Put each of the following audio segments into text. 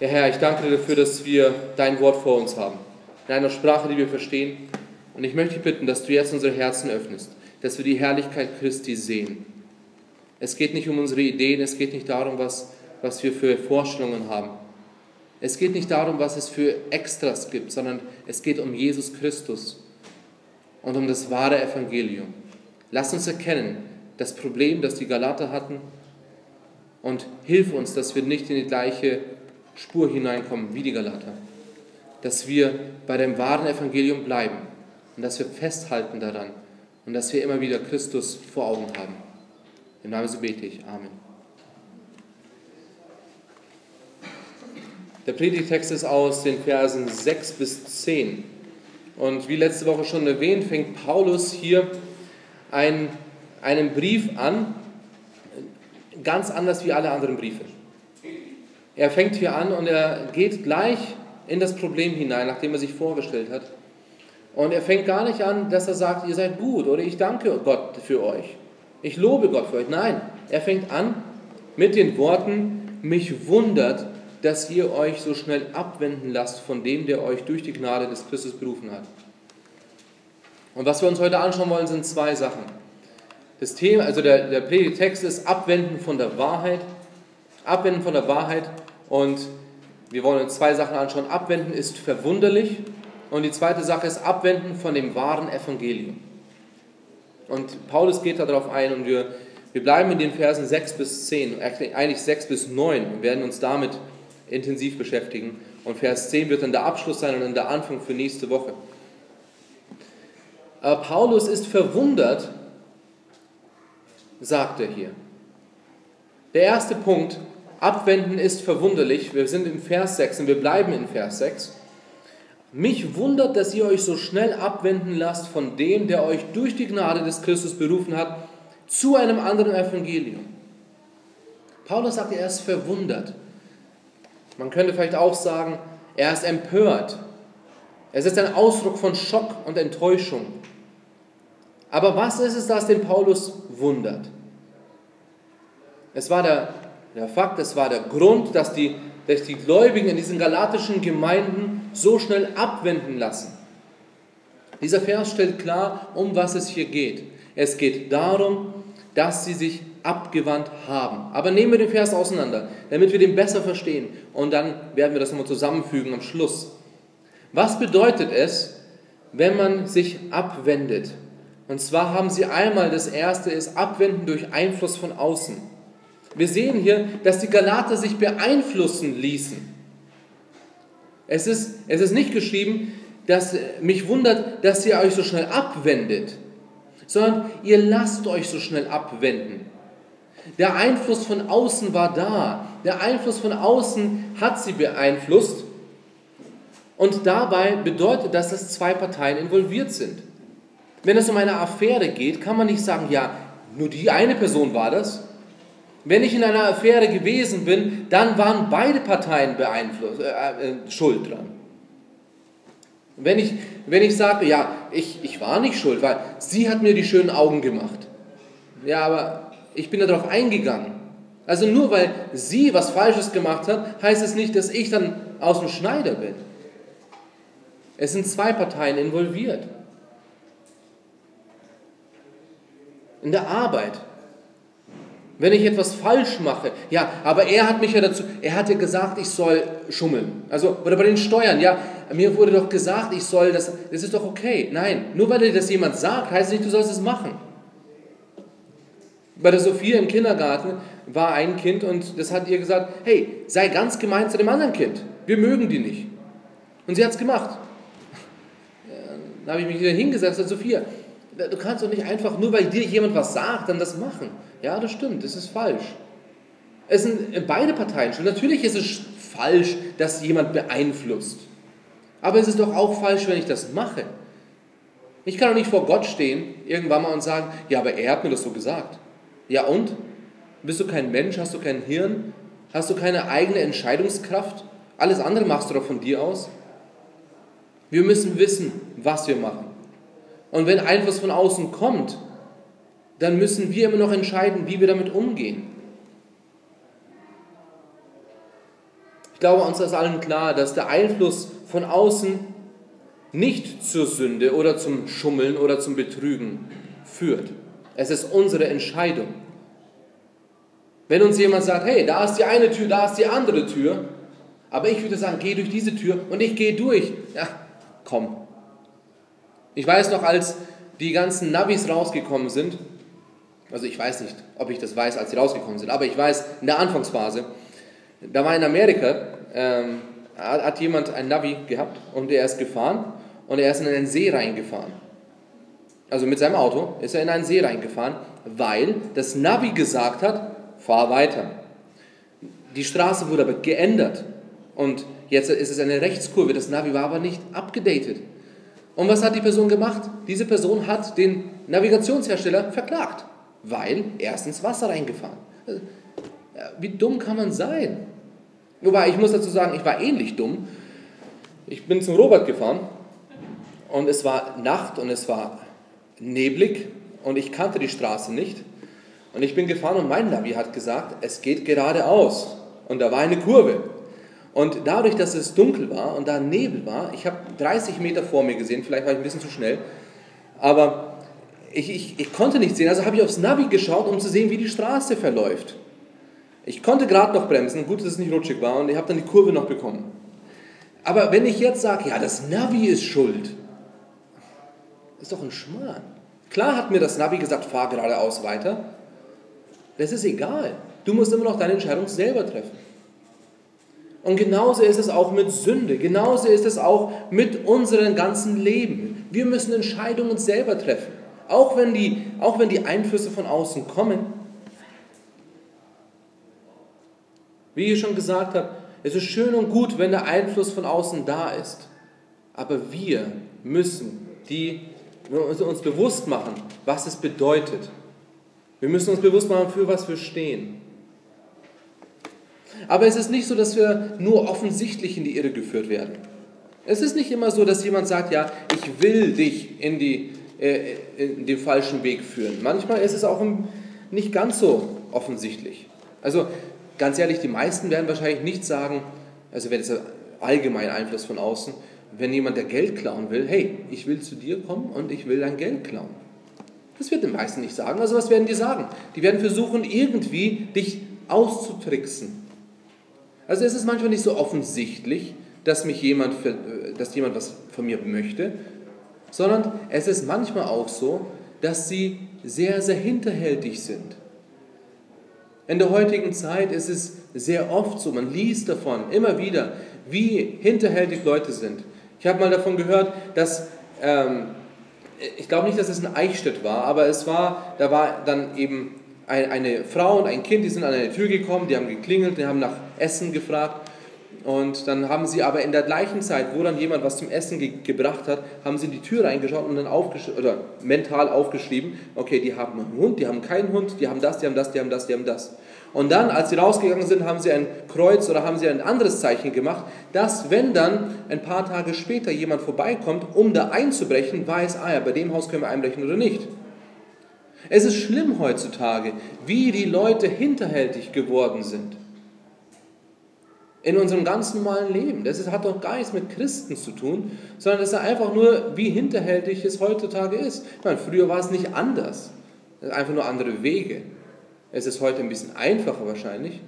Ja, Herr, ich danke dir dafür, dass wir dein Wort vor uns haben. In einer Sprache, die wir verstehen. Und ich möchte dich bitten, dass du jetzt unsere Herzen öffnest, dass wir die Herrlichkeit Christi sehen. Es geht nicht um unsere Ideen, es geht nicht darum, was, was wir für Vorstellungen haben. Es geht nicht darum, was es für Extras gibt, sondern es geht um Jesus Christus und um das wahre Evangelium. Lass uns erkennen, das Problem, das die Galater hatten, und hilf uns, dass wir nicht in die gleiche Spur hineinkommen wie die Galater. Dass wir bei dem wahren Evangelium bleiben und dass wir festhalten daran und dass wir immer wieder Christus vor Augen haben. Im Namen so bete ich. Amen. Der Predigtext ist aus den Versen 6 bis 10. Und wie letzte Woche schon erwähnt, fängt Paulus hier einen, einen Brief an, ganz anders wie alle anderen Briefe. Er fängt hier an und er geht gleich in das Problem hinein, nachdem er sich vorgestellt hat. Und er fängt gar nicht an, dass er sagt, ihr seid gut oder ich danke Gott für euch. Ich lobe Gott für euch. Nein, er fängt an mit den Worten, mich wundert, dass ihr euch so schnell abwenden lasst von dem, der euch durch die Gnade des Christus berufen hat. Und was wir uns heute anschauen wollen, sind zwei Sachen. Das Thema, also der, der Predigtext ist Abwenden von der Wahrheit. Abwenden von der Wahrheit. Und wir wollen uns zwei Sachen anschauen. Abwenden ist verwunderlich. Und die zweite Sache ist Abwenden von dem wahren Evangelium. Und Paulus geht darauf ein und wir, wir bleiben in den Versen 6 bis 10, eigentlich 6 bis 9 und werden uns damit intensiv beschäftigen. Und Vers 10 wird dann der Abschluss sein und dann der Anfang für nächste Woche. Aber Paulus ist verwundert, sagt er hier. Der erste Punkt, abwenden ist verwunderlich. Wir sind im Vers 6 und wir bleiben in Vers 6. Mich wundert, dass ihr euch so schnell abwenden lasst von dem, der euch durch die Gnade des Christus berufen hat, zu einem anderen Evangelium. Paulus sagt, er ist verwundert. Man könnte vielleicht auch sagen, er ist empört. Es ist ein Ausdruck von Schock und Enttäuschung. Aber was ist es, das den Paulus wundert? Es war der, der Fakt, es war der Grund, dass die, dass die Gläubigen in diesen galatischen Gemeinden so schnell abwenden lassen. Dieser Vers stellt klar, um was es hier geht. Es geht darum, dass sie sich abgewandt haben. Aber nehmen wir den Vers auseinander, damit wir den besser verstehen. Und dann werden wir das nochmal zusammenfügen am Schluss. Was bedeutet es, wenn man sich abwendet? Und zwar haben sie einmal, das erste ist Abwenden durch Einfluss von außen. Wir sehen hier, dass die Galater sich beeinflussen ließen. Es ist, es ist nicht geschrieben, dass mich wundert, dass ihr euch so schnell abwendet, sondern ihr lasst euch so schnell abwenden. Der Einfluss von außen war da. Der Einfluss von außen hat sie beeinflusst. Und dabei bedeutet das, dass zwei Parteien involviert sind. Wenn es um eine Affäre geht, kann man nicht sagen, ja, nur die eine Person war das. Wenn ich in einer Affäre gewesen bin, dann waren beide Parteien beeinflusst, äh, äh, schuld dran. Wenn ich, wenn ich sage, ja, ich, ich war nicht schuld, weil sie hat mir die schönen Augen gemacht. Ja, aber ich bin darauf eingegangen. Also nur weil sie was Falsches gemacht hat, heißt es nicht, dass ich dann aus dem Schneider bin. Es sind zwei Parteien involviert. in der Arbeit. Wenn ich etwas falsch mache, ja, aber er hat mich ja dazu, er hat ja gesagt, ich soll schummeln. Also, oder bei den Steuern, ja, mir wurde doch gesagt, ich soll das, das ist doch okay. Nein, nur weil dir das jemand sagt, heißt nicht, du sollst es machen. Bei der Sophia im Kindergarten war ein Kind und das hat ihr gesagt, hey, sei ganz gemein zu dem anderen Kind. Wir mögen die nicht. Und sie hat es gemacht. Dann habe ich mich wieder hingesetzt und Sophia, Du kannst doch nicht einfach, nur weil dir jemand was sagt, dann das machen. Ja, das stimmt, das ist falsch. Es sind beide Parteien schon. Natürlich ist es falsch, dass jemand beeinflusst. Aber es ist doch auch falsch, wenn ich das mache. Ich kann doch nicht vor Gott stehen, irgendwann mal und sagen, ja, aber er hat mir das so gesagt. Ja und? Bist du kein Mensch? Hast du kein Hirn? Hast du keine eigene Entscheidungskraft? Alles andere machst du doch von dir aus. Wir müssen wissen, was wir machen. Und wenn Einfluss von außen kommt, dann müssen wir immer noch entscheiden, wie wir damit umgehen. Ich glaube, uns ist allen klar, dass der Einfluss von außen nicht zur Sünde oder zum Schummeln oder zum Betrügen führt. Es ist unsere Entscheidung. Wenn uns jemand sagt, hey, da ist die eine Tür, da ist die andere Tür, aber ich würde sagen, geh durch diese Tür und ich gehe durch. Ja, komm. Ich weiß noch, als die ganzen Navis rausgekommen sind, also ich weiß nicht, ob ich das weiß, als sie rausgekommen sind, aber ich weiß, in der Anfangsphase, da war in Amerika, ähm, hat jemand ein Navi gehabt und er ist gefahren und er ist in einen See reingefahren. Also mit seinem Auto ist er in einen See reingefahren, weil das Navi gesagt hat, fahr weiter. Die Straße wurde aber geändert und jetzt ist es eine Rechtskurve. Das Navi war aber nicht abgedatet. Und was hat die Person gemacht? Diese Person hat den Navigationshersteller verklagt, weil er ist ins Wasser reingefahren. Wie dumm kann man sein? Wobei, ich muss dazu sagen, ich war ähnlich dumm. Ich bin zum Robert gefahren und es war Nacht und es war neblig und ich kannte die Straße nicht. Und ich bin gefahren und mein Navi hat gesagt, es geht geradeaus. Und da war eine Kurve. Und dadurch, dass es dunkel war und da Nebel war, ich habe 30 Meter vor mir gesehen, vielleicht war ich ein bisschen zu schnell, aber ich, ich, ich konnte nicht sehen, also habe ich aufs Navi geschaut, um zu sehen, wie die Straße verläuft. Ich konnte gerade noch bremsen, gut, dass es nicht rutschig war, und ich habe dann die Kurve noch bekommen. Aber wenn ich jetzt sage, ja, das Navi ist schuld, ist doch ein Schmarrn. Klar hat mir das Navi gesagt, fahr geradeaus weiter. Das ist egal. Du musst immer noch deine Entscheidung selber treffen. Und genauso ist es auch mit Sünde, genauso ist es auch mit unserem ganzen Leben. Wir müssen Entscheidungen selber treffen, auch wenn die, auch wenn die Einflüsse von außen kommen. Wie ich schon gesagt habe, es ist schön und gut, wenn der Einfluss von außen da ist. Aber wir müssen die, uns bewusst machen, was es bedeutet. Wir müssen uns bewusst machen, für was wir stehen. Aber es ist nicht so, dass wir nur offensichtlich in die Irre geführt werden. Es ist nicht immer so, dass jemand sagt, ja, ich will dich in, die, äh, in den falschen Weg führen. Manchmal ist es auch nicht ganz so offensichtlich. Also ganz ehrlich, die meisten werden wahrscheinlich nicht sagen, also wenn es allgemein Einfluss von außen, wenn jemand der Geld klauen will, hey, ich will zu dir kommen und ich will dein Geld klauen. Das wird die meisten nicht sagen. Also was werden die sagen? Die werden versuchen, irgendwie dich auszutricksen. Also es ist manchmal nicht so offensichtlich, dass mich jemand, dass jemand was von mir möchte, sondern es ist manchmal auch so, dass sie sehr, sehr hinterhältig sind. In der heutigen Zeit ist es sehr oft so, man liest davon immer wieder, wie hinterhältig Leute sind. Ich habe mal davon gehört, dass, ähm, ich glaube nicht, dass es in Eichstätt war, aber es war, da war dann eben eine Frau und ein Kind, die sind an eine Tür gekommen, die haben geklingelt, die haben nach Essen gefragt. Und dann haben sie aber in der gleichen Zeit, wo dann jemand was zum Essen ge gebracht hat, haben sie in die Tür reingeschaut und dann oder mental aufgeschrieben, okay, die haben einen Hund, die haben keinen Hund, die haben das, die haben das, die haben das, die haben das. Und dann, als sie rausgegangen sind, haben sie ein Kreuz oder haben sie ein anderes Zeichen gemacht, dass wenn dann ein paar Tage später jemand vorbeikommt, um da einzubrechen, weiß, ah ja, bei dem Haus können wir einbrechen oder nicht. Es ist schlimm heutzutage, wie die Leute hinterhältig geworden sind. In unserem ganz normalen Leben. Das hat doch gar nichts mit Christen zu tun, sondern das ist einfach nur, wie hinterhältig es heutzutage ist. Ich meine, früher war es nicht anders. Einfach nur andere Wege. Es ist heute ein bisschen einfacher wahrscheinlich,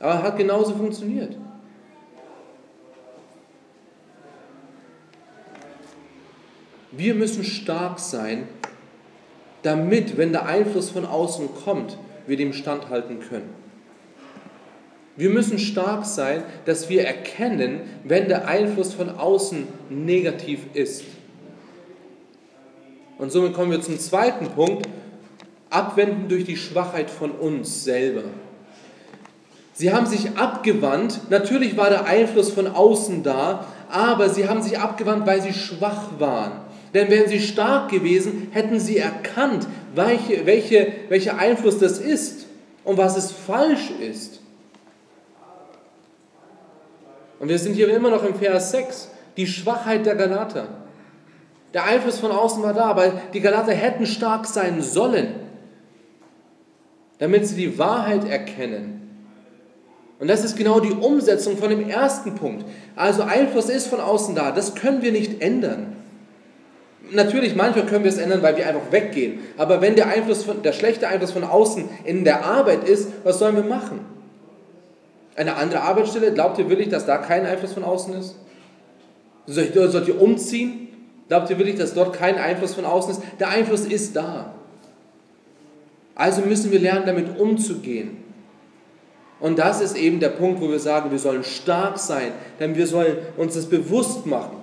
aber hat genauso funktioniert. Wir müssen stark sein damit, wenn der Einfluss von außen kommt, wir dem standhalten können. Wir müssen stark sein, dass wir erkennen, wenn der Einfluss von außen negativ ist. Und somit kommen wir zum zweiten Punkt, abwenden durch die Schwachheit von uns selber. Sie haben sich abgewandt, natürlich war der Einfluss von außen da, aber sie haben sich abgewandt, weil sie schwach waren. Denn wären sie stark gewesen, hätten sie erkannt, welche, welche, welcher Einfluss das ist und was es falsch ist. Und wir sind hier immer noch im Vers 6, die Schwachheit der Galater. Der Einfluss von außen war da, aber die Galater hätten stark sein sollen, damit sie die Wahrheit erkennen. Und das ist genau die Umsetzung von dem ersten Punkt. Also Einfluss ist von außen da, das können wir nicht ändern. Natürlich, manchmal können wir es ändern, weil wir einfach weggehen. Aber wenn der, Einfluss von, der schlechte Einfluss von außen in der Arbeit ist, was sollen wir machen? Eine andere Arbeitsstelle, glaubt ihr wirklich, dass da kein Einfluss von außen ist? Sollt ihr, umziehen? Glaubt ihr wirklich, dass dort kein Einfluss von außen ist? Der Einfluss ist da. Also müssen wir lernen, damit umzugehen. Und das ist eben der Punkt, wo wir sagen, wir sollen stark sein, denn wir sollen uns das bewusst machen.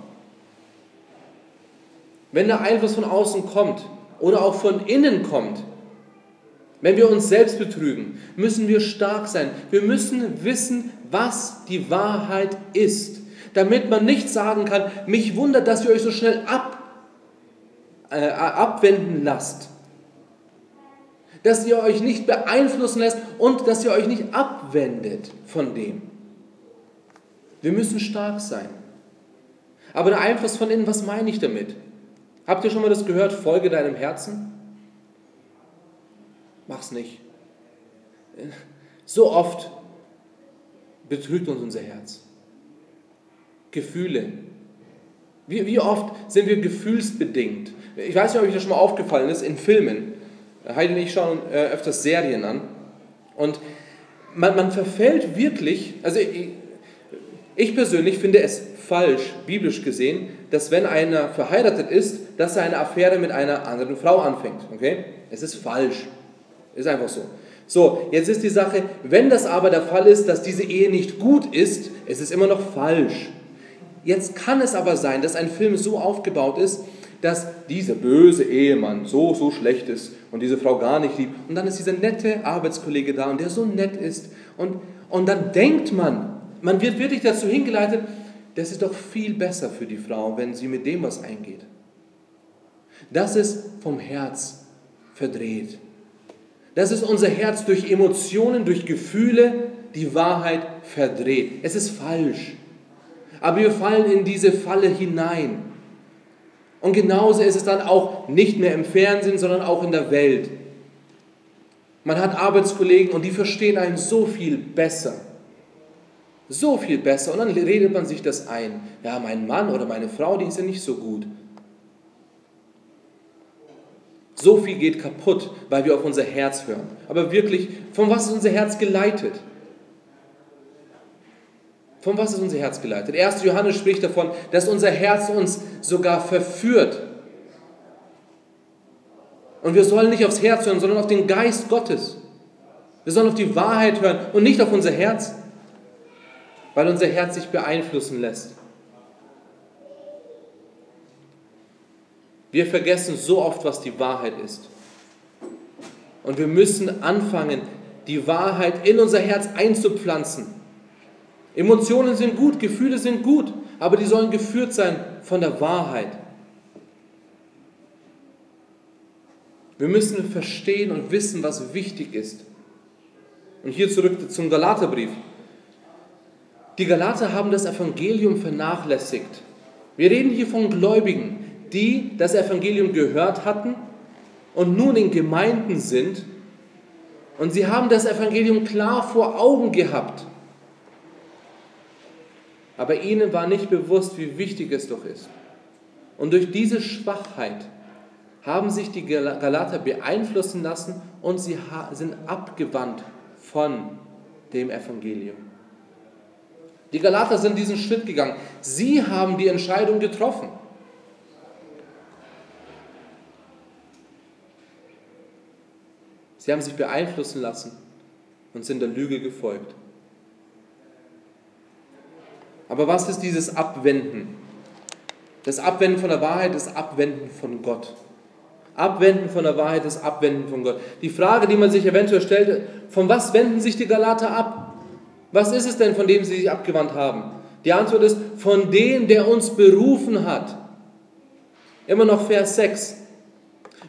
Wenn der Einfluss von außen kommt oder auch von innen kommt, wenn wir uns selbst betrügen, müssen wir stark sein. Wir müssen wissen, was die Wahrheit ist, damit man nicht sagen kann, mich wundert, dass ihr euch so schnell ab, äh, abwenden lasst dass ihr euch nicht beeinflussen lässt und dass ihr euch nicht abwendet von dem. Wir müssen stark sein. Aber der Einfluss von innen, was meine ich damit? Habt ihr schon mal das gehört? Folge deinem Herzen? Mach's nicht. So oft betrügt uns unser Herz. Gefühle. Wie, wie oft sind wir gefühlsbedingt? Ich weiß nicht, ob euch das schon mal aufgefallen ist in Filmen. Heidi und ich schauen äh, öfters Serien an. Und man, man verfällt wirklich, also ich, ich persönlich finde es falsch, biblisch gesehen, dass wenn einer verheiratet ist, dass er eine Affäre mit einer anderen Frau anfängt. Okay? Es ist falsch. Ist einfach so. So, jetzt ist die Sache, wenn das aber der Fall ist, dass diese Ehe nicht gut ist, es ist immer noch falsch. Jetzt kann es aber sein, dass ein Film so aufgebaut ist, dass dieser böse Ehemann so, so schlecht ist und diese Frau gar nicht liebt. Und dann ist dieser nette Arbeitskollege da und der so nett ist. Und, und dann denkt man, man wird wirklich dazu hingeleitet, das ist doch viel besser für die Frau, wenn sie mit dem was eingeht. Das ist vom Herz verdreht. Das ist unser Herz durch Emotionen, durch Gefühle die Wahrheit verdreht. Es ist falsch. Aber wir fallen in diese Falle hinein. Und genauso ist es dann auch nicht mehr im Fernsehen, sondern auch in der Welt. Man hat Arbeitskollegen und die verstehen einen so viel besser. So viel besser. Und dann redet man sich das ein. Ja, mein Mann oder meine Frau, die ist ja nicht so gut. So viel geht kaputt, weil wir auf unser Herz hören. Aber wirklich, von was ist unser Herz geleitet? Von was ist unser Herz geleitet? 1. Johannes spricht davon, dass unser Herz uns sogar verführt. Und wir sollen nicht aufs Herz hören, sondern auf den Geist Gottes. Wir sollen auf die Wahrheit hören und nicht auf unser Herz, weil unser Herz sich beeinflussen lässt. Wir vergessen so oft, was die Wahrheit ist. Und wir müssen anfangen, die Wahrheit in unser Herz einzupflanzen. Emotionen sind gut, Gefühle sind gut, aber die sollen geführt sein von der Wahrheit. Wir müssen verstehen und wissen, was wichtig ist. Und hier zurück zum Galaterbrief. Die Galater haben das Evangelium vernachlässigt. Wir reden hier von Gläubigen, die das Evangelium gehört hatten und nun in Gemeinden sind. Und sie haben das Evangelium klar vor Augen gehabt. Aber ihnen war nicht bewusst, wie wichtig es doch ist. Und durch diese Schwachheit haben sich die Galater beeinflussen lassen und sie sind abgewandt von dem Evangelium. Die Galater sind diesen Schritt gegangen. Sie haben die Entscheidung getroffen. Sie haben sich beeinflussen lassen und sind der Lüge gefolgt. Aber was ist dieses Abwenden? Das Abwenden von der Wahrheit ist Abwenden von Gott. Abwenden von der Wahrheit ist Abwenden von Gott. Die Frage, die man sich eventuell stellt, von was wenden sich die Galater ab? Was ist es denn, von dem sie sich abgewandt haben? Die Antwort ist, von dem, der uns berufen hat. Immer noch Vers 6.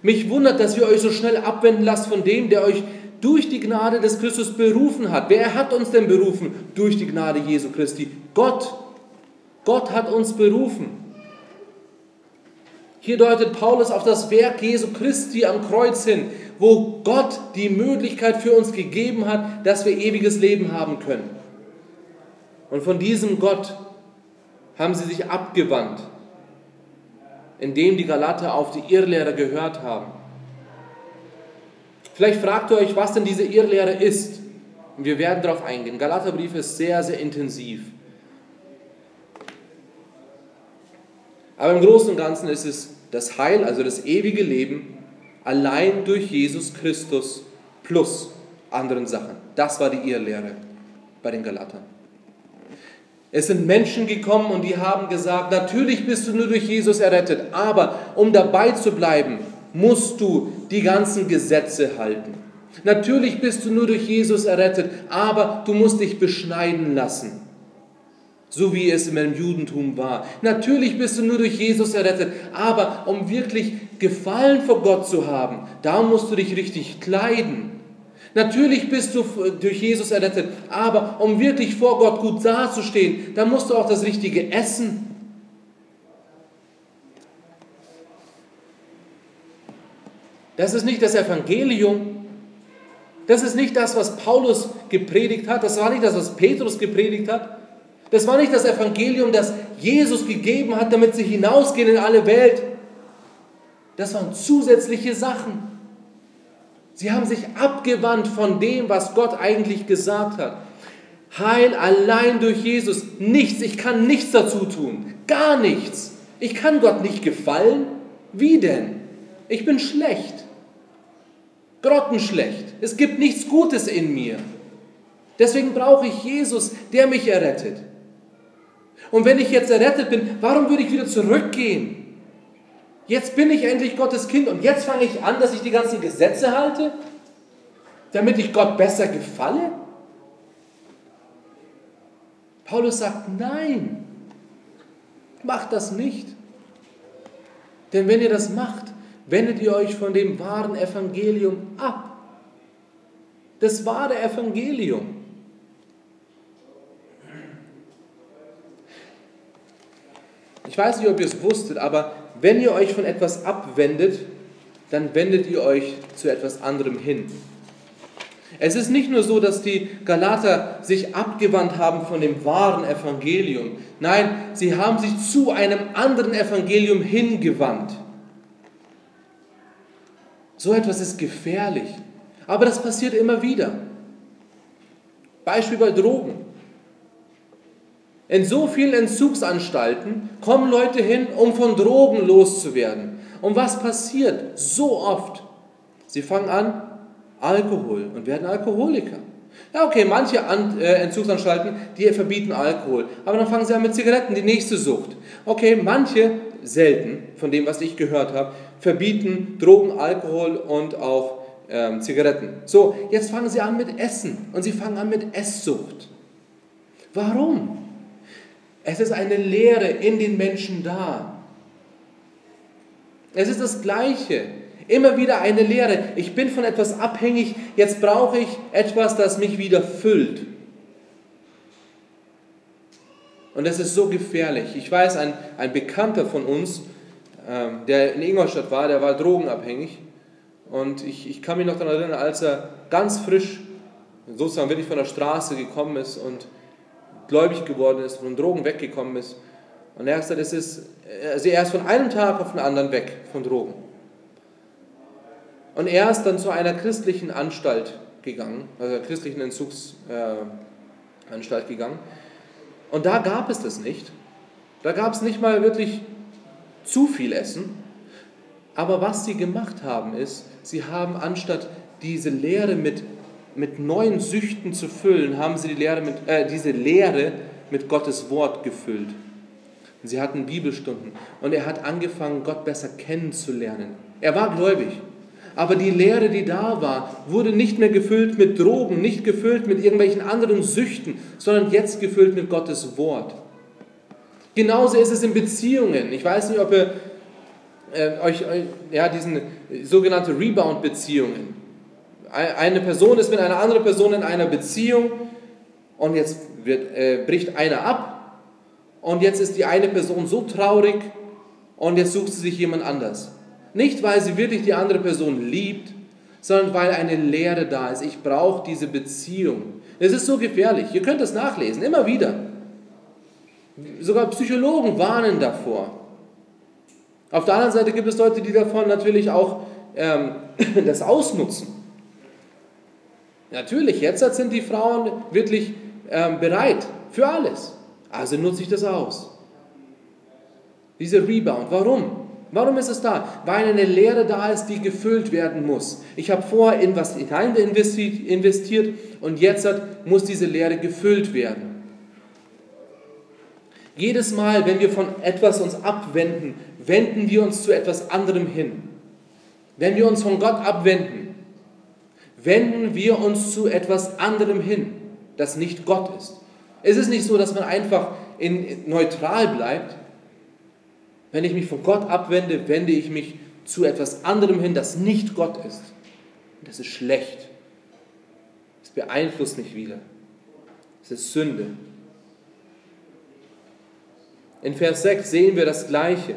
Mich wundert, dass ihr euch so schnell abwenden lasst von dem, der euch durch die Gnade des Christus berufen hat. Wer hat uns denn berufen? Durch die Gnade Jesu Christi. Gott. Gott hat uns berufen. Hier deutet Paulus auf das Werk Jesu Christi am Kreuz hin, wo Gott die Möglichkeit für uns gegeben hat, dass wir ewiges Leben haben können. Und von diesem Gott haben sie sich abgewandt, indem die Galater auf die Irrlehre gehört haben. Vielleicht fragt ihr euch, was denn diese Irrlehre ist. Und wir werden darauf eingehen. Galaterbrief ist sehr, sehr intensiv. Aber im Großen und Ganzen ist es das Heil, also das ewige Leben, allein durch Jesus Christus plus anderen Sachen. Das war die Irrlehre bei den Galatern. Es sind Menschen gekommen und die haben gesagt, natürlich bist du nur durch Jesus errettet, aber um dabei zu bleiben, musst du die ganzen Gesetze halten. Natürlich bist du nur durch Jesus errettet, aber du musst dich beschneiden lassen, so wie es im Judentum war. Natürlich bist du nur durch Jesus errettet, aber um wirklich Gefallen vor Gott zu haben, da musst du dich richtig kleiden. Natürlich bist du durch Jesus errettet, aber um wirklich vor Gott gut dazustehen, da musst du auch das Richtige essen. Das ist nicht das Evangelium. Das ist nicht das, was Paulus gepredigt hat. Das war nicht das, was Petrus gepredigt hat. Das war nicht das Evangelium, das Jesus gegeben hat, damit sie hinausgehen in alle Welt. Das waren zusätzliche Sachen. Sie haben sich abgewandt von dem, was Gott eigentlich gesagt hat. Heil allein durch Jesus. Nichts, ich kann nichts dazu tun. Gar nichts. Ich kann Gott nicht gefallen. Wie denn? Ich bin schlecht. Grottenschlecht. Es gibt nichts Gutes in mir. Deswegen brauche ich Jesus, der mich errettet. Und wenn ich jetzt errettet bin, warum würde ich wieder zurückgehen? Jetzt bin ich endlich Gottes Kind und jetzt fange ich an, dass ich die ganzen Gesetze halte, damit ich Gott besser gefalle? Paulus sagt, nein, macht das nicht. Denn wenn ihr das macht, wendet ihr euch von dem wahren Evangelium ab. Das wahre Evangelium. Ich weiß nicht, ob ihr es wusstet, aber wenn ihr euch von etwas abwendet, dann wendet ihr euch zu etwas anderem hin. Es ist nicht nur so, dass die Galater sich abgewandt haben von dem wahren Evangelium. Nein, sie haben sich zu einem anderen Evangelium hingewandt. So etwas ist gefährlich. Aber das passiert immer wieder. Beispiel bei Drogen. In so vielen Entzugsanstalten kommen Leute hin, um von Drogen loszuwerden. Und was passiert so oft? Sie fangen an, Alkohol und werden Alkoholiker. Ja, okay, manche äh, Entzugsanstalten, die verbieten Alkohol. Aber dann fangen sie an mit Zigaretten, die nächste Sucht. Okay, manche, selten, von dem, was ich gehört habe, verbieten Drogen, Alkohol und auch ähm, Zigaretten. So, jetzt fangen sie an mit Essen und sie fangen an mit Esssucht. Warum? Es ist eine Lehre in den Menschen da. Es ist das Gleiche. Immer wieder eine Lehre. Ich bin von etwas abhängig, jetzt brauche ich etwas, das mich wieder füllt. Und das ist so gefährlich. Ich weiß, ein, ein Bekannter von uns, ähm, der in Ingolstadt war, der war drogenabhängig. Und ich, ich kann mich noch daran erinnern, als er ganz frisch, sozusagen wirklich von der Straße gekommen ist und gläubig geworden ist, von Drogen weggekommen ist. Und er hat es ist, also er ist von einem Tag auf den anderen weg von Drogen. Und er ist dann zu einer christlichen Anstalt gegangen, also einer christlichen Entzugsanstalt äh, gegangen. Und da gab es das nicht. Da gab es nicht mal wirklich zu viel Essen. Aber was sie gemacht haben, ist, sie haben anstatt diese Lehre mit, mit neuen Süchten zu füllen, haben sie die Lehre mit, äh, diese Lehre mit Gottes Wort gefüllt. Sie hatten Bibelstunden und er hat angefangen, Gott besser kennenzulernen. Er war gläubig, aber die Lehre, die da war, wurde nicht mehr gefüllt mit Drogen, nicht gefüllt mit irgendwelchen anderen Süchten, sondern jetzt gefüllt mit Gottes Wort. Genauso ist es in Beziehungen. Ich weiß nicht, ob ihr äh, euch, ja, diesen sogenannte Rebound-Beziehungen. Eine Person ist mit einer anderen Person in einer Beziehung und jetzt wird, äh, bricht einer ab und jetzt ist die eine Person so traurig und jetzt sucht sie sich jemand anders. Nicht, weil sie wirklich die andere Person liebt, sondern weil eine Leere da ist. Ich brauche diese Beziehung. Es ist so gefährlich. Ihr könnt das nachlesen, immer wieder. Sogar Psychologen warnen davor. Auf der anderen Seite gibt es Leute, die davon natürlich auch ähm, das ausnutzen. Natürlich, jetzt sind die Frauen wirklich ähm, bereit für alles. Also nutze ich das aus. Dieser Rebound. Warum? Warum ist es da? Weil eine Lehre da ist, die gefüllt werden muss. Ich habe vorher in was hinein investiert und jetzt muss diese Lehre gefüllt werden. Jedes Mal, wenn wir von etwas uns abwenden, wenden wir uns zu etwas anderem hin. Wenn wir uns von Gott abwenden, wenden wir uns zu etwas anderem hin, das nicht Gott ist. Es ist nicht so, dass man einfach in, neutral bleibt, wenn ich mich von Gott abwende, wende ich mich zu etwas anderem hin, das nicht Gott ist. das ist schlecht. Es beeinflusst mich wieder. Es ist Sünde. In Vers 6 sehen wir das Gleiche.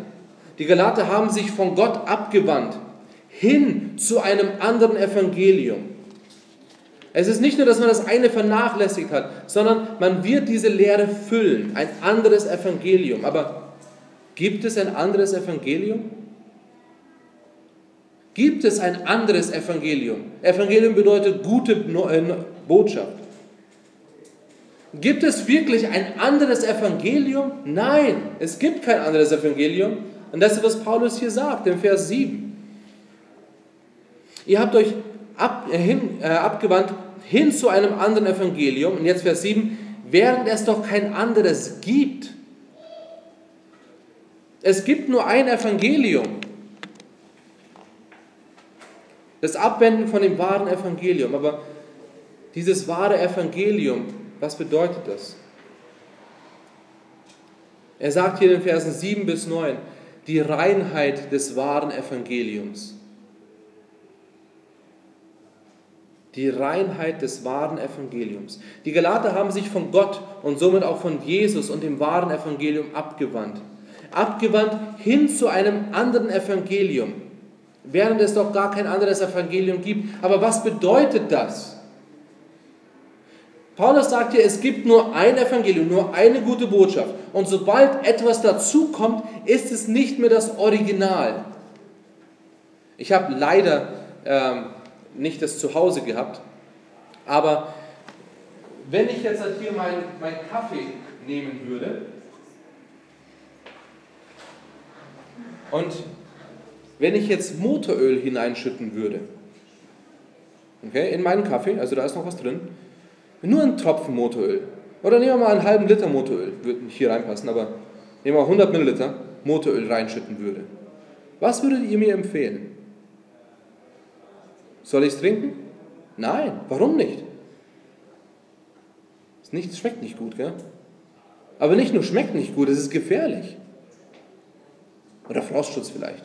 Die Galater haben sich von Gott abgewandt, hin zu einem anderen Evangelium. Es ist nicht nur, dass man das eine vernachlässigt hat, sondern man wird diese Lehre füllen, ein anderes Evangelium. Aber Gibt es ein anderes Evangelium? Gibt es ein anderes Evangelium? Evangelium bedeutet gute äh, Botschaft. Gibt es wirklich ein anderes Evangelium? Nein, es gibt kein anderes Evangelium. Und das ist, was Paulus hier sagt, im Vers 7. Ihr habt euch ab, äh, hin, äh, abgewandt hin zu einem anderen Evangelium. Und jetzt Vers 7, während es doch kein anderes gibt. Es gibt nur ein Evangelium. Das Abwenden von dem wahren Evangelium. Aber dieses wahre Evangelium, was bedeutet das? Er sagt hier in den Versen 7 bis 9, die Reinheit des wahren Evangeliums. Die Reinheit des wahren Evangeliums. Die Galater haben sich von Gott und somit auch von Jesus und dem wahren Evangelium abgewandt abgewandt hin zu einem anderen Evangelium, während es doch gar kein anderes Evangelium gibt. Aber was bedeutet das? Paulus sagt hier, es gibt nur ein Evangelium, nur eine gute Botschaft. Und sobald etwas dazukommt, ist es nicht mehr das Original. Ich habe leider ähm, nicht das zu Hause gehabt, aber wenn ich jetzt hier meinen mein Kaffee nehmen würde, Und wenn ich jetzt Motoröl hineinschütten würde, okay, in meinen Kaffee, also da ist noch was drin, nur ein Tropfen Motoröl, oder nehmen wir mal einen halben Liter Motoröl, würde nicht hier reinpassen, aber nehmen wir 100 Milliliter Motoröl reinschütten würde, was würdet ihr mir empfehlen? Soll ich es trinken? Nein, warum nicht? Es schmeckt nicht gut, gell? Aber nicht nur schmeckt nicht gut, es ist gefährlich. Oder Frostschutz vielleicht.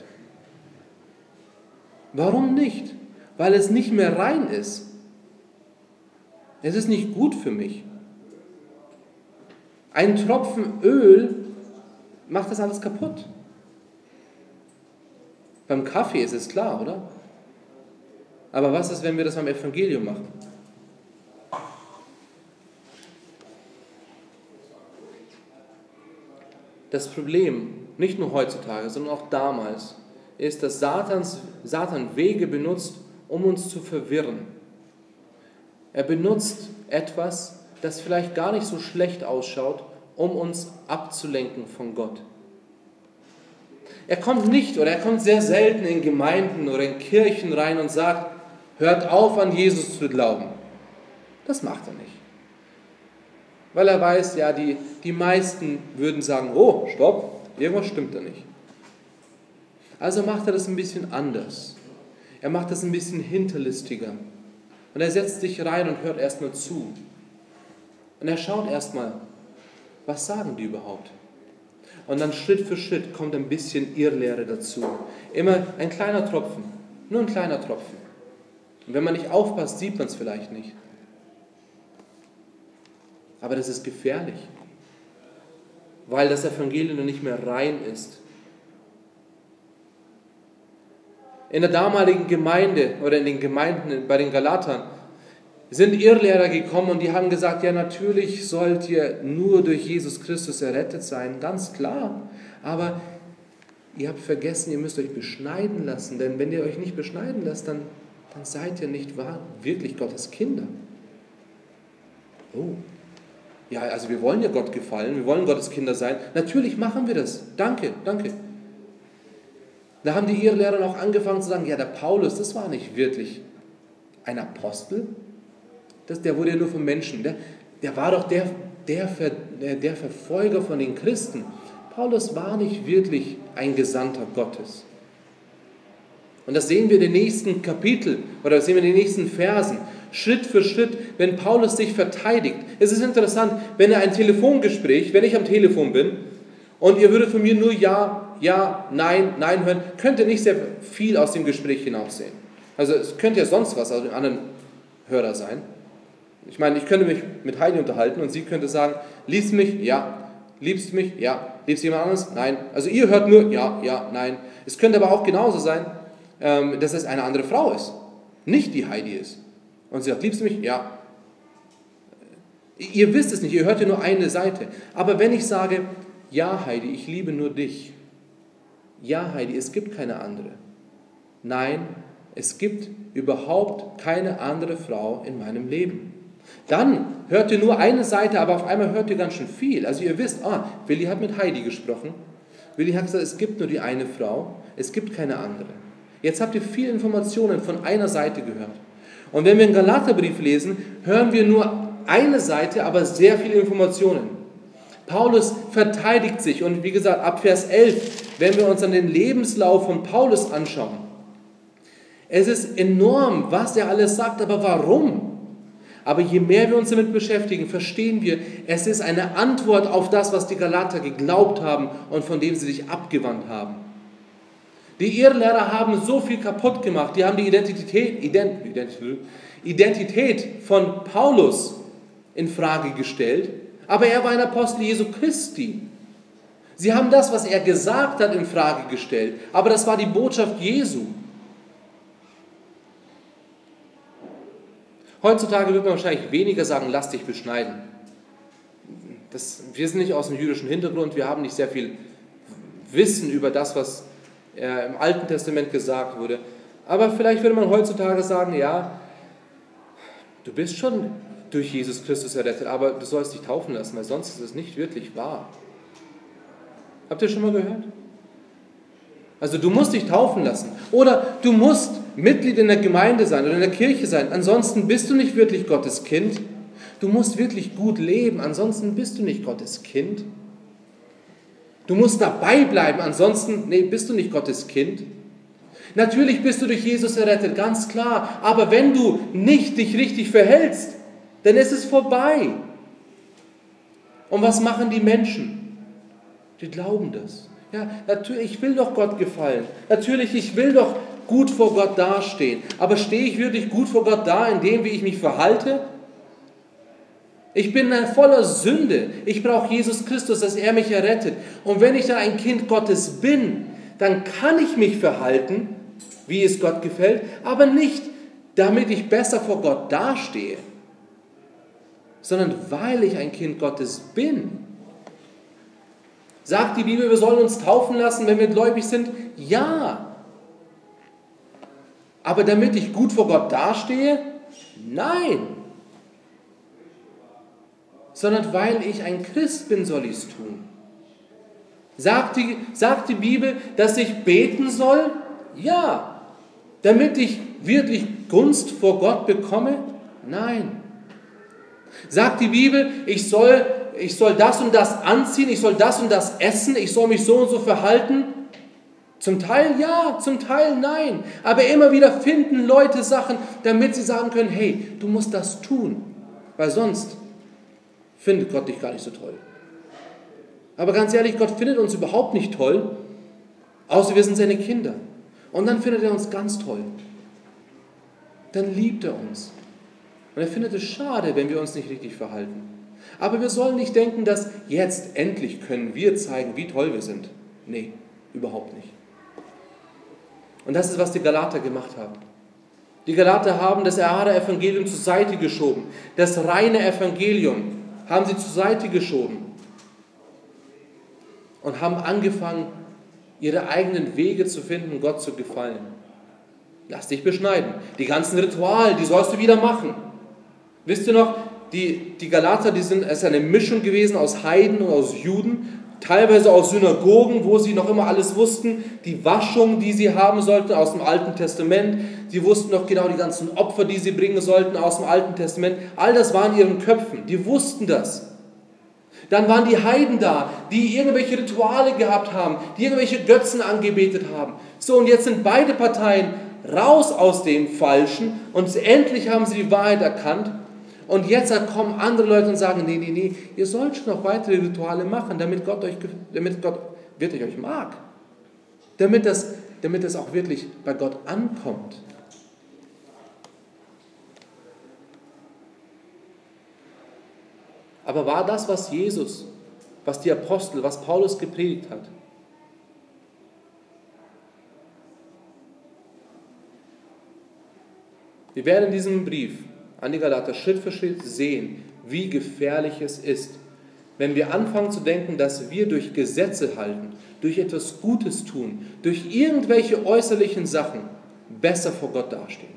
Warum nicht? Weil es nicht mehr rein ist. Es ist nicht gut für mich. Ein Tropfen Öl macht das alles kaputt. Beim Kaffee ist es klar, oder? Aber was ist, wenn wir das beim Evangelium machen? Das Problem nicht nur heutzutage, sondern auch damals, ist, dass Satans, Satan Wege benutzt, um uns zu verwirren. Er benutzt etwas, das vielleicht gar nicht so schlecht ausschaut, um uns abzulenken von Gott. Er kommt nicht oder er kommt sehr selten in Gemeinden oder in Kirchen rein und sagt, hört auf an Jesus zu glauben. Das macht er nicht. Weil er weiß, ja, die, die meisten würden sagen, oh, stopp, Irgendwas stimmt da nicht. Also macht er das ein bisschen anders. Er macht das ein bisschen hinterlistiger. Und er setzt sich rein und hört erstmal zu. Und er schaut erstmal, was sagen die überhaupt? Und dann Schritt für Schritt kommt ein bisschen Irrlehre dazu. Immer ein kleiner Tropfen, nur ein kleiner Tropfen. Und wenn man nicht aufpasst, sieht man es vielleicht nicht. Aber das ist gefährlich weil das Evangelium nicht mehr rein ist. In der damaligen Gemeinde oder in den Gemeinden bei den Galatern sind Irrlehrer gekommen und die haben gesagt, ja natürlich sollt ihr nur durch Jesus Christus errettet sein, ganz klar. Aber ihr habt vergessen, ihr müsst euch beschneiden lassen, denn wenn ihr euch nicht beschneiden lasst, dann, dann seid ihr nicht wahr, wirklich Gottes Kinder. Oh, ja, also wir wollen ja Gott gefallen, wir wollen Gottes Kinder sein. Natürlich machen wir das. Danke, danke. Da haben die Irrlehrer auch angefangen zu sagen, ja, der Paulus, das war nicht wirklich ein Apostel, das, der wurde ja nur von Menschen. Der, der war doch der, der, der Verfolger von den Christen. Paulus war nicht wirklich ein Gesandter Gottes. Und das sehen wir in den nächsten Kapiteln oder sehen wir in den nächsten Versen. Schritt für Schritt, wenn Paulus sich verteidigt. Es ist interessant, wenn er ein Telefongespräch, wenn ich am Telefon bin und ihr würdet von mir nur Ja, Ja, Nein, Nein hören, könnte nicht sehr viel aus dem Gespräch hinaussehen. Also es könnte ja sonst was aus dem anderen Hörer sein. Ich meine, ich könnte mich mit Heidi unterhalten und sie könnte sagen, liebst mich? Ja. Liebst mich? Ja. Liebst jemand anderes? Nein. Also ihr hört nur ja, ja, nein. Es könnte aber auch genauso sein, dass es eine andere Frau ist, nicht die Heidi ist. Und sie sagt, liebst du mich? Ja. Ihr wisst es nicht, ihr hört ja nur eine Seite. Aber wenn ich sage, ja Heidi, ich liebe nur dich. Ja Heidi, es gibt keine andere. Nein, es gibt überhaupt keine andere Frau in meinem Leben. Dann hört ihr nur eine Seite, aber auf einmal hört ihr ganz schön viel. Also ihr wisst, ah, Willi hat mit Heidi gesprochen. Willi hat gesagt, es gibt nur die eine Frau, es gibt keine andere. Jetzt habt ihr viele Informationen von einer Seite gehört. Und wenn wir einen Galaterbrief lesen, hören wir nur eine Seite, aber sehr viele Informationen. Paulus verteidigt sich und wie gesagt, ab Vers 11, wenn wir uns dann den Lebenslauf von Paulus anschauen, es ist enorm, was er alles sagt, aber warum? Aber je mehr wir uns damit beschäftigen, verstehen wir, es ist eine Antwort auf das, was die Galater geglaubt haben und von dem sie sich abgewandt haben. Die Irrlehrer haben so viel kaputt gemacht, die haben die Identität, Identität, Identität von Paulus in Frage gestellt, aber er war ein Apostel Jesu Christi. Sie haben das, was er gesagt hat, in Frage gestellt, aber das war die Botschaft Jesu. Heutzutage wird man wahrscheinlich weniger sagen, lass dich beschneiden. Das, wir sind nicht aus dem jüdischen Hintergrund, wir haben nicht sehr viel Wissen über das, was äh, im Alten Testament gesagt wurde. Aber vielleicht würde man heutzutage sagen, ja, du bist schon durch Jesus Christus errettet, aber du sollst dich taufen lassen, weil sonst ist es nicht wirklich wahr. Habt ihr schon mal gehört? Also du musst dich taufen lassen. Oder du musst Mitglied in der Gemeinde sein oder in der Kirche sein. Ansonsten bist du nicht wirklich Gottes Kind. Du musst wirklich gut leben. Ansonsten bist du nicht Gottes Kind. Du musst dabei bleiben. Ansonsten nee, bist du nicht Gottes Kind. Natürlich bist du durch Jesus errettet, ganz klar. Aber wenn du nicht dich richtig verhältst, dann ist es vorbei. Und was machen die Menschen? Die glauben das. Ja, natürlich, ich will doch Gott gefallen. Natürlich, ich will doch gut vor Gott dastehen. Aber stehe ich wirklich gut vor Gott da, in dem, wie ich mich verhalte? Ich bin voller Sünde. Ich brauche Jesus Christus, dass er mich errettet. Und wenn ich dann ein Kind Gottes bin, dann kann ich mich verhalten, wie es Gott gefällt, aber nicht, damit ich besser vor Gott dastehe, sondern weil ich ein Kind Gottes bin. Sagt die Bibel, wir sollen uns taufen lassen, wenn wir gläubig sind? Ja. Aber damit ich gut vor Gott dastehe? Nein. Sondern weil ich ein Christ bin, soll ich es tun. Sagt die, sagt die Bibel, dass ich beten soll? Ja. Damit ich wirklich Gunst vor Gott bekomme? Nein. Sagt die Bibel, ich soll, ich soll das und das anziehen, ich soll das und das essen, ich soll mich so und so verhalten? Zum Teil ja, zum Teil nein. Aber immer wieder finden Leute Sachen, damit sie sagen können, hey, du musst das tun, weil sonst findet Gott dich gar nicht so toll. Aber ganz ehrlich, Gott findet uns überhaupt nicht toll, außer wir sind seine Kinder. Und dann findet er uns ganz toll. Dann liebt er uns. Und er findet es schade, wenn wir uns nicht richtig verhalten. Aber wir sollen nicht denken, dass jetzt endlich können wir zeigen, wie toll wir sind. Nee, überhaupt nicht. Und das ist, was die Galater gemacht haben. Die Galater haben das wahre Evangelium zur Seite geschoben. Das reine Evangelium haben sie zur Seite geschoben und haben angefangen, ihre eigenen Wege zu finden, Gott zu gefallen. Lass dich beschneiden. Die ganzen Rituale, die sollst du wieder machen. Wisst ihr noch, die, die Galater, die sind, es ist eine Mischung gewesen aus Heiden und aus Juden teilweise aus Synagogen, wo sie noch immer alles wussten, die Waschung, die sie haben sollten aus dem Alten Testament. Sie wussten noch genau die ganzen Opfer, die sie bringen sollten aus dem Alten Testament. All das war in ihren Köpfen. Die wussten das. Dann waren die Heiden da, die irgendwelche Rituale gehabt haben, die irgendwelche Götzen angebetet haben. So, und jetzt sind beide Parteien raus aus dem Falschen und endlich haben sie die Wahrheit erkannt und jetzt kommen andere Leute und sagen, nee, nee, nee, ihr sollt schon noch weitere Rituale machen, damit Gott euch, damit Gott wirklich euch mag. Damit das, damit das auch wirklich bei Gott ankommt. Aber war das, was Jesus, was die Apostel, was Paulus gepredigt hat? Wir werden in diesem Brief an die Galater Schritt für Schritt sehen, wie gefährlich es ist, wenn wir anfangen zu denken, dass wir durch Gesetze halten, durch etwas Gutes tun, durch irgendwelche äußerlichen Sachen besser vor Gott dastehen.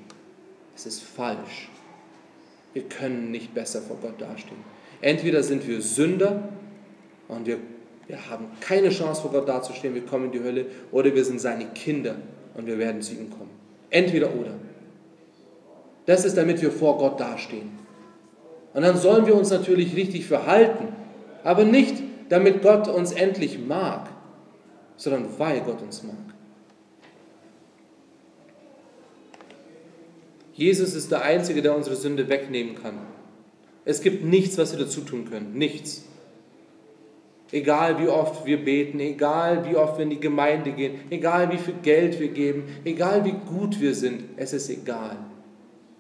Es ist falsch. Wir können nicht besser vor Gott dastehen. Entweder sind wir Sünder und wir, wir haben keine Chance vor Gott dazustehen, wir kommen in die Hölle, oder wir sind seine Kinder und wir werden zu ihm kommen. Entweder oder. Das ist, damit wir vor Gott dastehen. Und dann sollen wir uns natürlich richtig verhalten, aber nicht, damit Gott uns endlich mag, sondern weil Gott uns mag. Jesus ist der Einzige, der unsere Sünde wegnehmen kann. Es gibt nichts, was wir dazu tun können. Nichts. Egal wie oft wir beten, egal wie oft wir in die Gemeinde gehen, egal wie viel Geld wir geben, egal wie gut wir sind, es ist egal.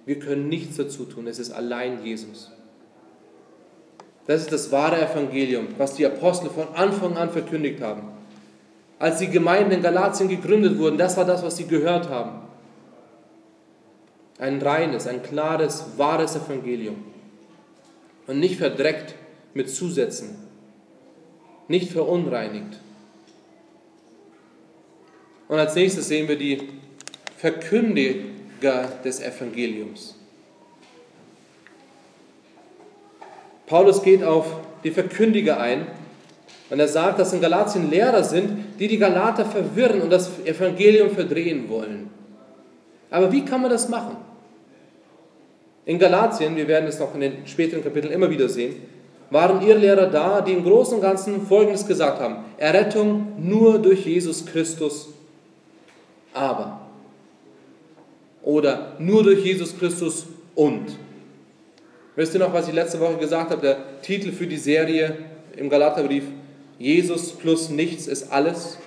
Wir können nichts dazu tun, es ist allein Jesus. Das ist das wahre Evangelium, was die Apostel von Anfang an verkündigt haben. Als die Gemeinden in Galatien gegründet wurden, das war das, was sie gehört haben. Ein reines, ein klares, wahres Evangelium. Und nicht verdreckt mit Zusätzen, nicht verunreinigt. Und als nächstes sehen wir die Verkündigung des Evangeliums. Paulus geht auf die Verkündiger ein und er sagt, dass in Galatien Lehrer sind, die die Galater verwirren und das Evangelium verdrehen wollen. Aber wie kann man das machen? In Galatien, wir werden es noch in den späteren Kapiteln immer wieder sehen, waren ihre Lehrer da, die im Großen und Ganzen Folgendes gesagt haben. Errettung nur durch Jesus Christus. Aber oder nur durch Jesus Christus und. Wisst ihr noch, was ich letzte Woche gesagt habe? Der Titel für die Serie im Galaterbrief, Jesus plus nichts ist alles.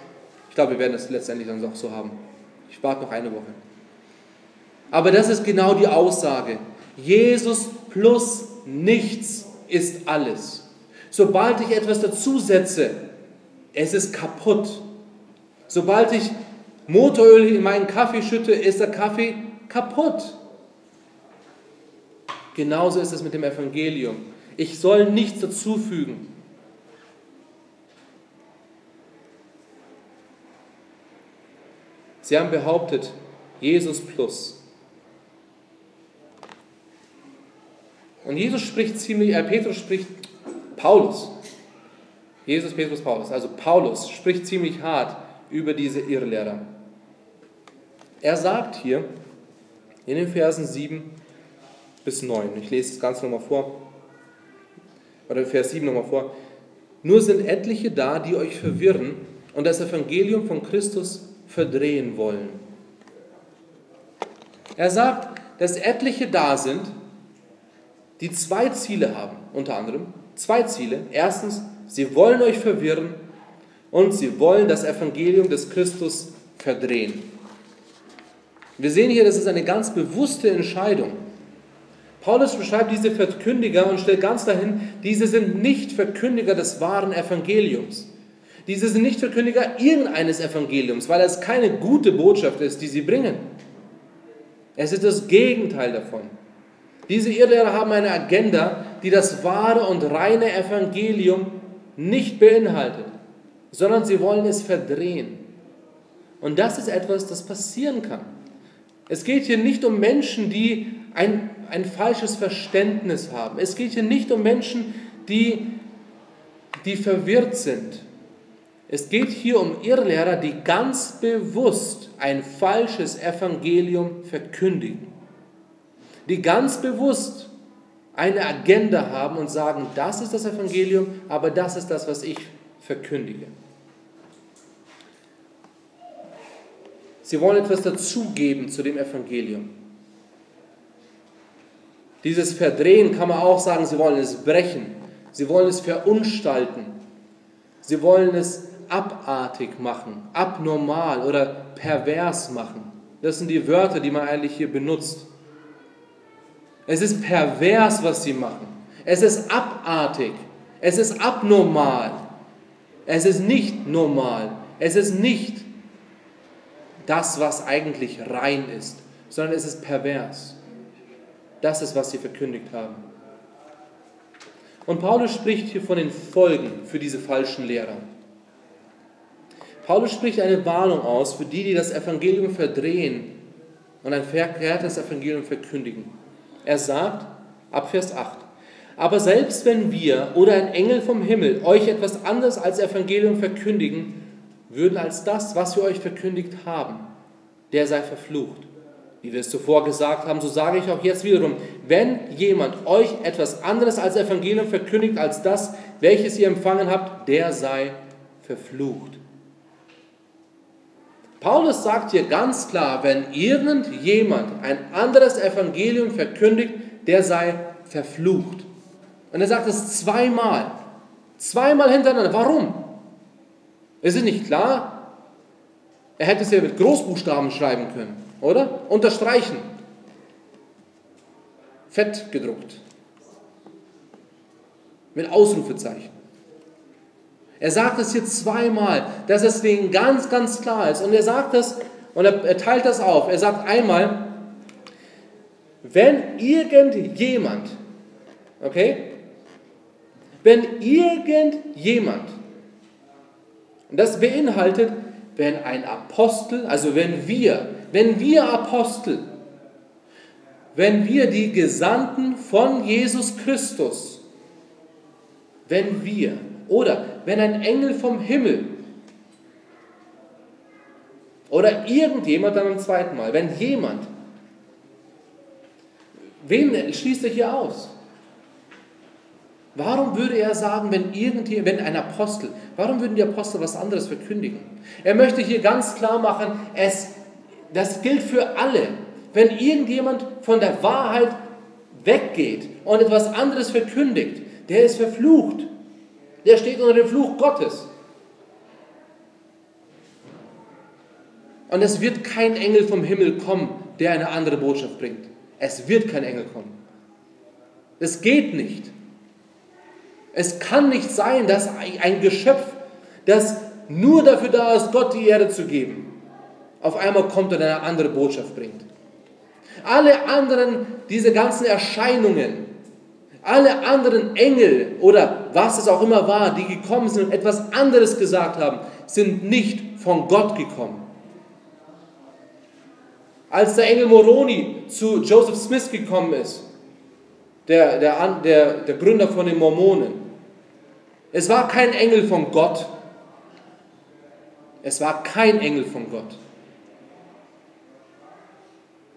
Ich glaube, wir werden es letztendlich dann auch so haben. Ich warte noch eine Woche. Aber das ist genau die Aussage. Jesus plus nichts ist alles. Sobald ich etwas dazusetze, es ist kaputt. Sobald ich Motoröl in meinen Kaffee schütte, ist der Kaffee kaputt. Genauso ist es mit dem Evangelium. Ich soll nichts dazufügen. Sie haben behauptet, Jesus plus. Und Jesus spricht ziemlich, äh, Petrus spricht, Paulus, Jesus, Petrus, Paulus, also Paulus spricht ziemlich hart über diese Irrlehrer. Er sagt hier, in den Versen 7 bis 9. Ich lese das Ganze nochmal vor. Oder Vers 7 nochmal vor. Nur sind etliche da, die euch verwirren und das Evangelium von Christus verdrehen wollen. Er sagt, dass etliche da sind, die zwei Ziele haben, unter anderem zwei Ziele. Erstens, sie wollen euch verwirren und sie wollen das Evangelium des Christus verdrehen. Wir sehen hier, das ist eine ganz bewusste Entscheidung. Paulus beschreibt diese Verkündiger und stellt ganz dahin, diese sind nicht Verkündiger des wahren Evangeliums. Diese sind nicht Verkündiger irgendeines Evangeliums, weil es keine gute Botschaft ist, die sie bringen. Es ist das Gegenteil davon. Diese Irrlehrer haben eine Agenda, die das wahre und reine Evangelium nicht beinhaltet, sondern sie wollen es verdrehen. Und das ist etwas, das passieren kann. Es geht hier nicht um Menschen, die ein, ein falsches Verständnis haben. Es geht hier nicht um Menschen, die, die verwirrt sind. Es geht hier um Irrlehrer, die ganz bewusst ein falsches Evangelium verkündigen. Die ganz bewusst eine Agenda haben und sagen, das ist das Evangelium, aber das ist das, was ich verkündige. Sie wollen etwas dazugeben zu dem Evangelium. Dieses Verdrehen kann man auch sagen, sie wollen es brechen, sie wollen es verunstalten, sie wollen es abartig machen, abnormal oder pervers machen. Das sind die Wörter, die man eigentlich hier benutzt. Es ist pervers, was sie machen. Es ist abartig. Es ist abnormal. Es ist nicht normal. Es ist nicht das, was eigentlich rein ist, sondern es ist pervers. Das ist, was sie verkündigt haben. Und Paulus spricht hier von den Folgen für diese falschen Lehrer. Paulus spricht eine Warnung aus für die, die das Evangelium verdrehen und ein verkehrtes Evangelium verkündigen. Er sagt, ab Vers 8, aber selbst wenn wir oder ein Engel vom Himmel euch etwas anderes als Evangelium verkündigen, würden als das, was wir euch verkündigt haben, der sei verflucht. Wie wir es zuvor gesagt haben, so sage ich auch jetzt wiederum, wenn jemand euch etwas anderes als Evangelium verkündigt als das, welches ihr empfangen habt, der sei verflucht. Paulus sagt hier ganz klar, wenn irgendjemand ein anderes Evangelium verkündigt, der sei verflucht. Und er sagt es zweimal. Zweimal hintereinander. Warum? Ist es nicht klar? Er hätte es ja mit Großbuchstaben schreiben können, oder? Unterstreichen. Fett gedruckt. Mit Ausrufezeichen. Er sagt es hier zweimal, dass es denen ganz, ganz klar ist. Und er sagt es, und er, er teilt das auf. Er sagt einmal, wenn irgendjemand, okay, wenn irgendjemand, und das beinhaltet, wenn ein Apostel, also wenn wir, wenn wir Apostel, wenn wir die Gesandten von Jesus Christus, wenn wir oder wenn ein Engel vom Himmel oder irgendjemand dann im zweiten Mal, wenn jemand, wen schließt er hier aus? Warum würde er sagen, wenn, irgendjemand, wenn ein Apostel, warum würden die Apostel was anderes verkündigen? Er möchte hier ganz klar machen, es, das gilt für alle. Wenn irgendjemand von der Wahrheit weggeht und etwas anderes verkündigt, der ist verflucht der steht unter dem Fluch Gottes. Und es wird kein Engel vom Himmel kommen, der eine andere Botschaft bringt. Es wird kein Engel kommen. Es geht nicht. Es kann nicht sein, dass ein Geschöpf, das nur dafür da ist, Gott die Erde zu geben, auf einmal kommt und eine andere Botschaft bringt. Alle anderen, diese ganzen Erscheinungen, alle anderen Engel oder was es auch immer war, die gekommen sind und etwas anderes gesagt haben, sind nicht von Gott gekommen. Als der Engel Moroni zu Joseph Smith gekommen ist, der, der, der, der Gründer von den Mormonen, es war kein Engel von Gott. Es war kein Engel von Gott.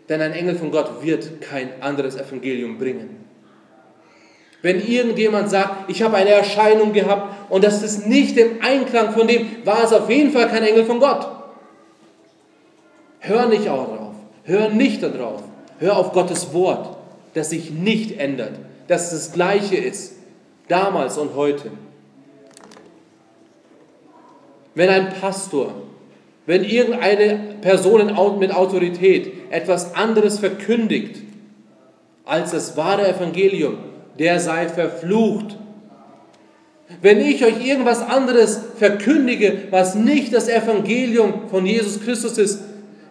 Denn ein Engel von Gott wird kein anderes Evangelium bringen. Wenn irgendjemand sagt, ich habe eine Erscheinung gehabt und das ist nicht im Einklang von dem, war es auf jeden Fall kein Engel von Gott. Hör nicht auch drauf. Hör nicht darauf. Hör auf Gottes Wort, das sich nicht ändert, dass es das Gleiche ist, damals und heute. Wenn ein Pastor, wenn irgendeine Person mit Autorität etwas anderes verkündigt als das wahre Evangelium, der sei verflucht. Wenn ich euch irgendwas anderes verkündige, was nicht das Evangelium von Jesus Christus ist,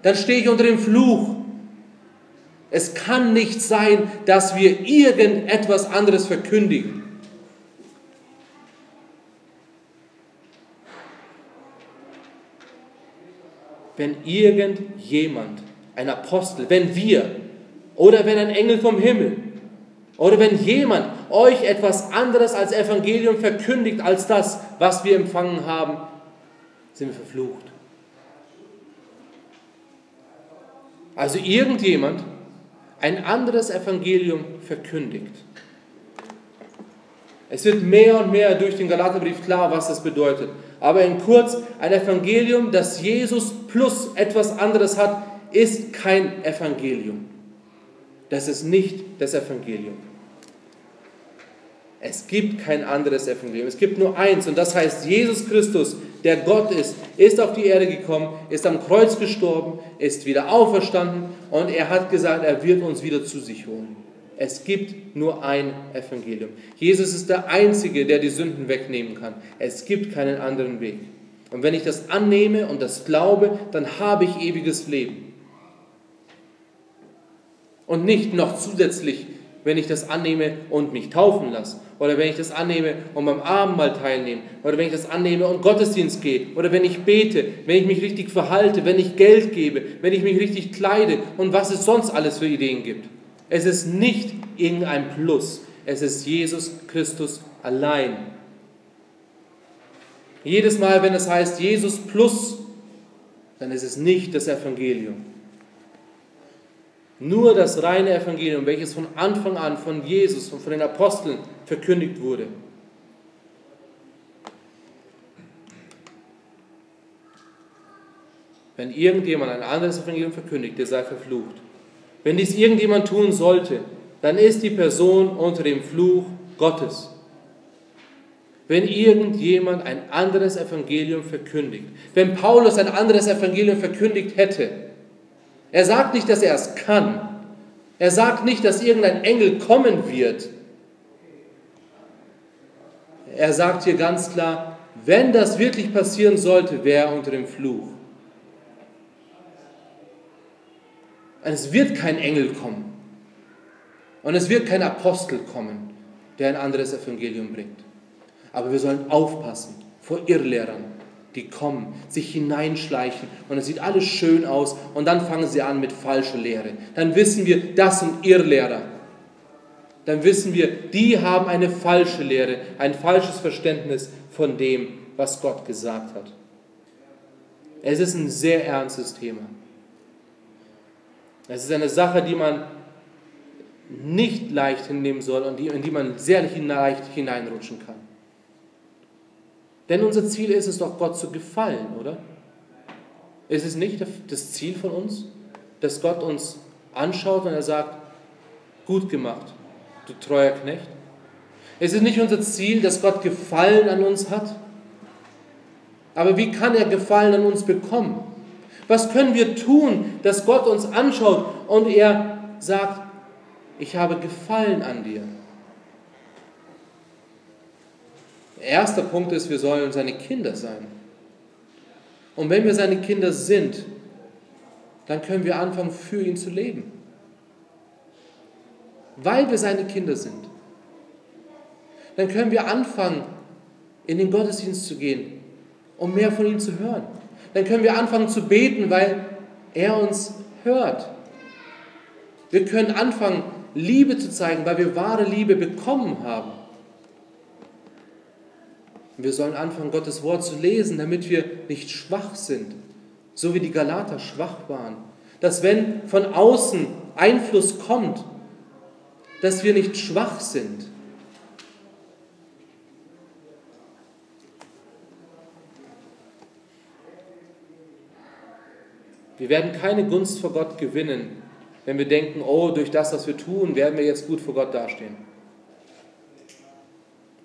dann stehe ich unter dem Fluch. Es kann nicht sein, dass wir irgendetwas anderes verkündigen. Wenn irgendjemand, ein Apostel, wenn wir oder wenn ein Engel vom Himmel oder wenn jemand euch etwas anderes als Evangelium verkündigt als das, was wir empfangen haben, sind wir verflucht. Also irgendjemand ein anderes Evangelium verkündigt. Es wird mehr und mehr durch den Galaterbrief klar, was das bedeutet. Aber in kurz, ein Evangelium, das Jesus plus etwas anderes hat, ist kein Evangelium. Das ist nicht das Evangelium. Es gibt kein anderes Evangelium. Es gibt nur eins und das heißt, Jesus Christus, der Gott ist, ist auf die Erde gekommen, ist am Kreuz gestorben, ist wieder auferstanden und er hat gesagt, er wird uns wieder zu sich holen. Es gibt nur ein Evangelium. Jesus ist der Einzige, der die Sünden wegnehmen kann. Es gibt keinen anderen Weg. Und wenn ich das annehme und das glaube, dann habe ich ewiges Leben. Und nicht noch zusätzlich, wenn ich das annehme und mich taufen lasse oder wenn ich das annehme und beim Abendmahl teilnehme, oder wenn ich das annehme und Gottesdienst gehe, oder wenn ich bete, wenn ich mich richtig verhalte, wenn ich Geld gebe, wenn ich mich richtig kleide und was es sonst alles für Ideen gibt. Es ist nicht irgendein Plus, es ist Jesus Christus allein. Jedes Mal, wenn es heißt Jesus plus, dann ist es nicht das Evangelium. Nur das reine Evangelium, welches von Anfang an von Jesus und von den Aposteln verkündigt wurde. Wenn irgendjemand ein anderes Evangelium verkündigt, der sei verflucht. Wenn dies irgendjemand tun sollte, dann ist die Person unter dem Fluch Gottes. Wenn irgendjemand ein anderes Evangelium verkündigt, wenn Paulus ein anderes Evangelium verkündigt hätte, er sagt nicht, dass er es kann. Er sagt nicht, dass irgendein Engel kommen wird. Er sagt hier ganz klar, wenn das wirklich passieren sollte, wäre er unter dem Fluch. Und es wird kein Engel kommen. Und es wird kein Apostel kommen, der ein anderes Evangelium bringt. Aber wir sollen aufpassen vor Irrlehrern, die kommen, sich hineinschleichen und es sieht alles schön aus und dann fangen sie an mit falscher Lehre. Dann wissen wir, das sind Irrlehrer. Dann wissen wir, die haben eine falsche Lehre, ein falsches Verständnis von dem, was Gott gesagt hat. Es ist ein sehr ernstes Thema. Es ist eine Sache, die man nicht leicht hinnehmen soll und in die man sehr leicht hineinrutschen kann. Denn unser Ziel ist es doch, Gott zu gefallen, oder? Ist es nicht das Ziel von uns, dass Gott uns anschaut und er sagt, gut gemacht, du treuer Knecht? Ist es nicht unser Ziel, dass Gott Gefallen an uns hat? Aber wie kann er Gefallen an uns bekommen? Was können wir tun, dass Gott uns anschaut und er sagt, ich habe Gefallen an dir? Erster Punkt ist, wir sollen seine Kinder sein. Und wenn wir seine Kinder sind, dann können wir anfangen, für ihn zu leben. Weil wir seine Kinder sind. Dann können wir anfangen, in den Gottesdienst zu gehen, um mehr von ihm zu hören. Dann können wir anfangen zu beten, weil er uns hört. Wir können anfangen, Liebe zu zeigen, weil wir wahre Liebe bekommen haben. Wir sollen anfangen, Gottes Wort zu lesen, damit wir nicht schwach sind, so wie die Galater schwach waren. Dass wenn von außen Einfluss kommt, dass wir nicht schwach sind. Wir werden keine Gunst vor Gott gewinnen, wenn wir denken, oh, durch das, was wir tun, werden wir jetzt gut vor Gott dastehen.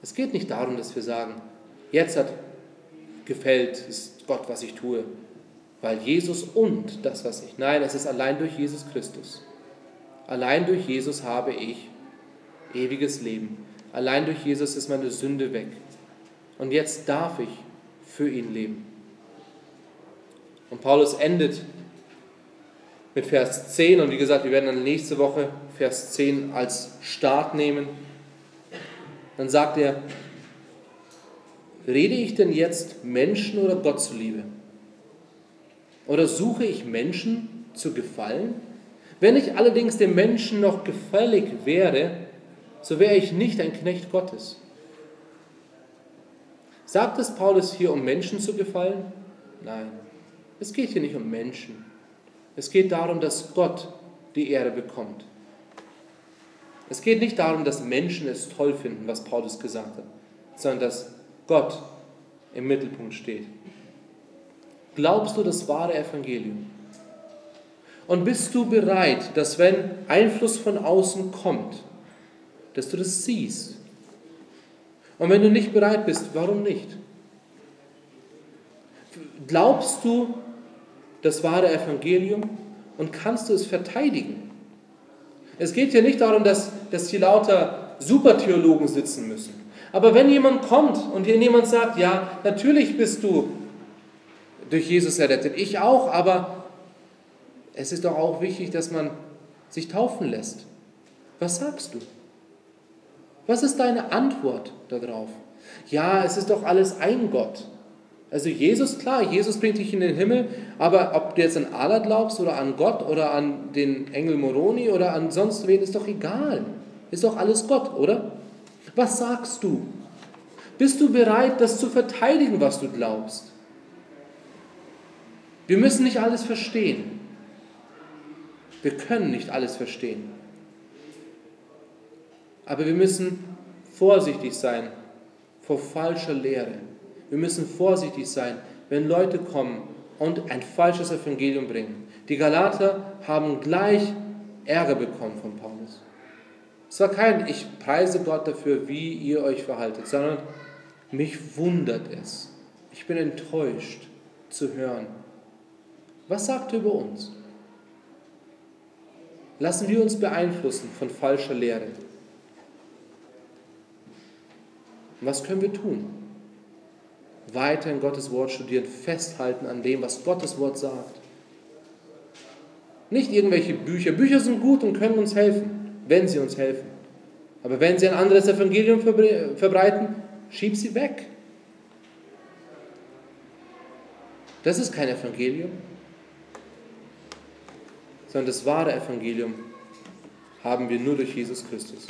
Es geht nicht darum, dass wir sagen, Jetzt hat gefällt es Gott, was ich tue, weil Jesus und das, was ich. Nein, es ist allein durch Jesus Christus. Allein durch Jesus habe ich ewiges Leben. Allein durch Jesus ist meine Sünde weg. Und jetzt darf ich für ihn leben. Und Paulus endet mit Vers 10 und wie gesagt, wir werden dann nächste Woche Vers 10 als Start nehmen. Dann sagt er, rede ich denn jetzt Menschen oder Gott zuliebe? Oder suche ich Menschen zu gefallen? Wenn ich allerdings dem Menschen noch gefällig wäre, so wäre ich nicht ein Knecht Gottes. Sagt es Paulus hier, um Menschen zu gefallen? Nein, es geht hier nicht um Menschen. Es geht darum, dass Gott die Ehre bekommt. Es geht nicht darum, dass Menschen es toll finden, was Paulus gesagt hat, sondern dass Gott im Mittelpunkt steht. Glaubst du das wahre Evangelium? Und bist du bereit, dass wenn Einfluss von außen kommt, dass du das siehst? Und wenn du nicht bereit bist, warum nicht? Glaubst du das wahre Evangelium und kannst du es verteidigen? Es geht hier nicht darum, dass, dass hier lauter Supertheologen sitzen müssen. Aber wenn jemand kommt und dir jemand sagt, ja, natürlich bist du durch Jesus errettet, ich auch, aber es ist doch auch wichtig, dass man sich taufen lässt. Was sagst du? Was ist deine Antwort darauf? Ja, es ist doch alles ein Gott. Also Jesus, klar, Jesus bringt dich in den Himmel, aber ob du jetzt an Allah glaubst oder an Gott oder an den Engel Moroni oder an sonst wen, ist doch egal. Ist doch alles Gott, oder? Was sagst du? Bist du bereit, das zu verteidigen, was du glaubst? Wir müssen nicht alles verstehen. Wir können nicht alles verstehen. Aber wir müssen vorsichtig sein vor falscher Lehre. Wir müssen vorsichtig sein, wenn Leute kommen und ein falsches Evangelium bringen. Die Galater haben gleich Ärger bekommen von Paulus. Es war kein, ich preise Gott dafür, wie ihr euch verhaltet, sondern mich wundert es. Ich bin enttäuscht zu hören. Was sagt er über uns? Lassen wir uns beeinflussen von falscher Lehre. was können wir tun? Weiter in Gottes Wort studieren, festhalten an dem, was Gottes Wort sagt. Nicht irgendwelche Bücher. Bücher sind gut und können uns helfen, wenn sie uns helfen. Aber wenn sie ein anderes Evangelium verbreiten, schieb sie weg. Das ist kein Evangelium, sondern das wahre Evangelium haben wir nur durch Jesus Christus.